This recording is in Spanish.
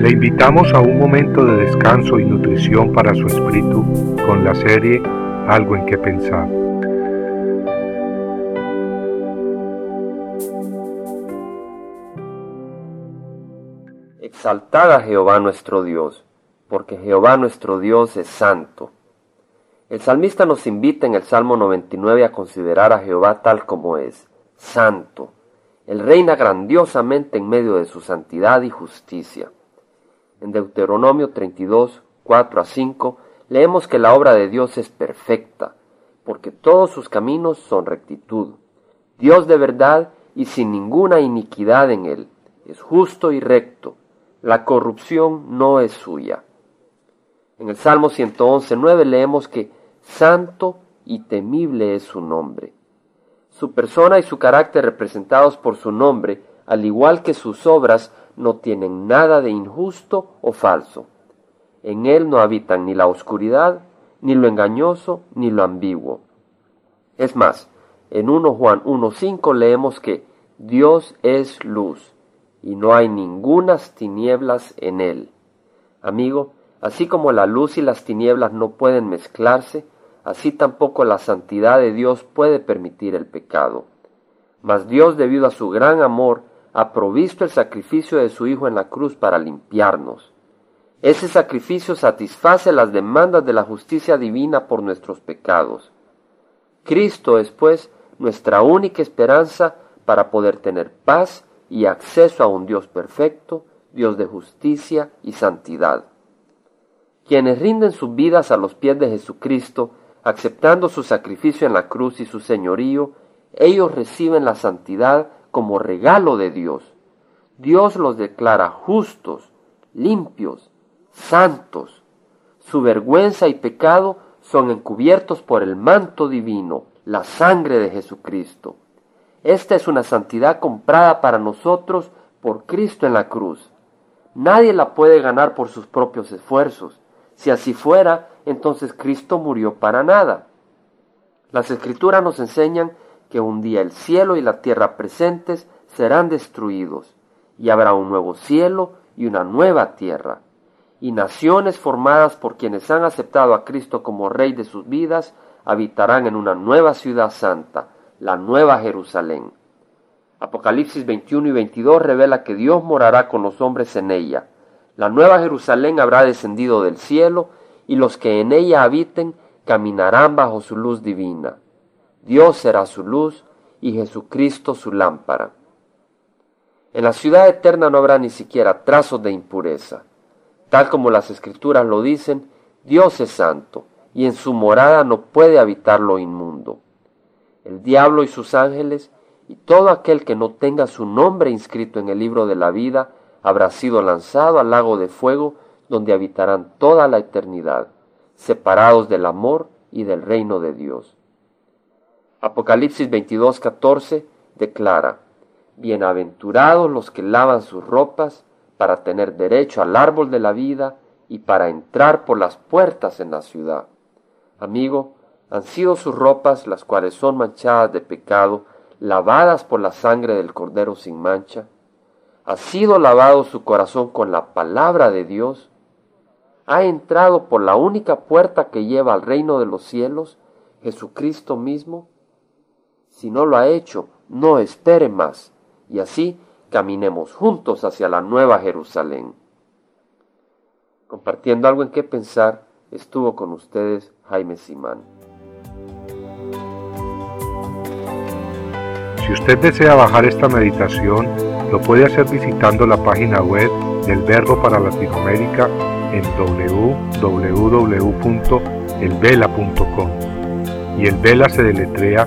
Le invitamos a un momento de descanso y nutrición para su espíritu con la serie Algo en que pensar. Exaltad a Jehová nuestro Dios, porque Jehová nuestro Dios es santo. El salmista nos invita en el Salmo 99 a considerar a Jehová tal como es, santo. Él reina grandiosamente en medio de su santidad y justicia. En Deuteronomio 32, 4 a 5, leemos que la obra de Dios es perfecta, porque todos sus caminos son rectitud. Dios de verdad y sin ninguna iniquidad en él, es justo y recto. La corrupción no es suya. En el Salmo 111, 9 leemos que santo y temible es su nombre. Su persona y su carácter representados por su nombre, al igual que sus obras, no tienen nada de injusto o falso. En él no habitan ni la oscuridad, ni lo engañoso, ni lo ambiguo. Es más, en 1 Juan 1.5 leemos que Dios es luz, y no hay ningunas tinieblas en él. Amigo, así como la luz y las tinieblas no pueden mezclarse, así tampoco la santidad de Dios puede permitir el pecado. Mas Dios, debido a su gran amor, ha provisto el sacrificio de su Hijo en la cruz para limpiarnos. Ese sacrificio satisface las demandas de la justicia divina por nuestros pecados. Cristo es, pues, nuestra única esperanza para poder tener paz y acceso a un Dios perfecto, Dios de justicia y santidad. Quienes rinden sus vidas a los pies de Jesucristo, aceptando su sacrificio en la cruz y su señorío, ellos reciben la santidad como regalo de Dios. Dios los declara justos, limpios, santos. Su vergüenza y pecado son encubiertos por el manto divino, la sangre de Jesucristo. Esta es una santidad comprada para nosotros por Cristo en la cruz. Nadie la puede ganar por sus propios esfuerzos. Si así fuera, entonces Cristo murió para nada. Las escrituras nos enseñan que un día el cielo y la tierra presentes serán destruidos, y habrá un nuevo cielo y una nueva tierra, y naciones formadas por quienes han aceptado a Cristo como Rey de sus vidas habitarán en una nueva ciudad santa, la nueva Jerusalén. Apocalipsis 21 y 22 revela que Dios morará con los hombres en ella. La nueva Jerusalén habrá descendido del cielo, y los que en ella habiten caminarán bajo su luz divina. Dios será su luz y Jesucristo su lámpara. En la ciudad eterna no habrá ni siquiera trazos de impureza. Tal como las escrituras lo dicen, Dios es santo, y en su morada no puede habitar lo inmundo. El diablo y sus ángeles, y todo aquel que no tenga su nombre inscrito en el libro de la vida, habrá sido lanzado al lago de fuego, donde habitarán toda la eternidad, separados del amor y del reino de Dios. Apocalipsis 22:14 declara, Bienaventurados los que lavan sus ropas para tener derecho al árbol de la vida y para entrar por las puertas en la ciudad. Amigo, han sido sus ropas, las cuales son manchadas de pecado, lavadas por la sangre del Cordero sin mancha. Ha sido lavado su corazón con la palabra de Dios. Ha entrado por la única puerta que lleva al reino de los cielos, Jesucristo mismo si no lo ha hecho, no espere más, y así caminemos juntos hacia la nueva Jerusalén. Compartiendo algo en qué pensar, estuvo con ustedes Jaime Simán. Si usted desea bajar esta meditación, lo puede hacer visitando la página web del Verbo para Latinoamérica en www.elvela.com. Y el Vela se deletrea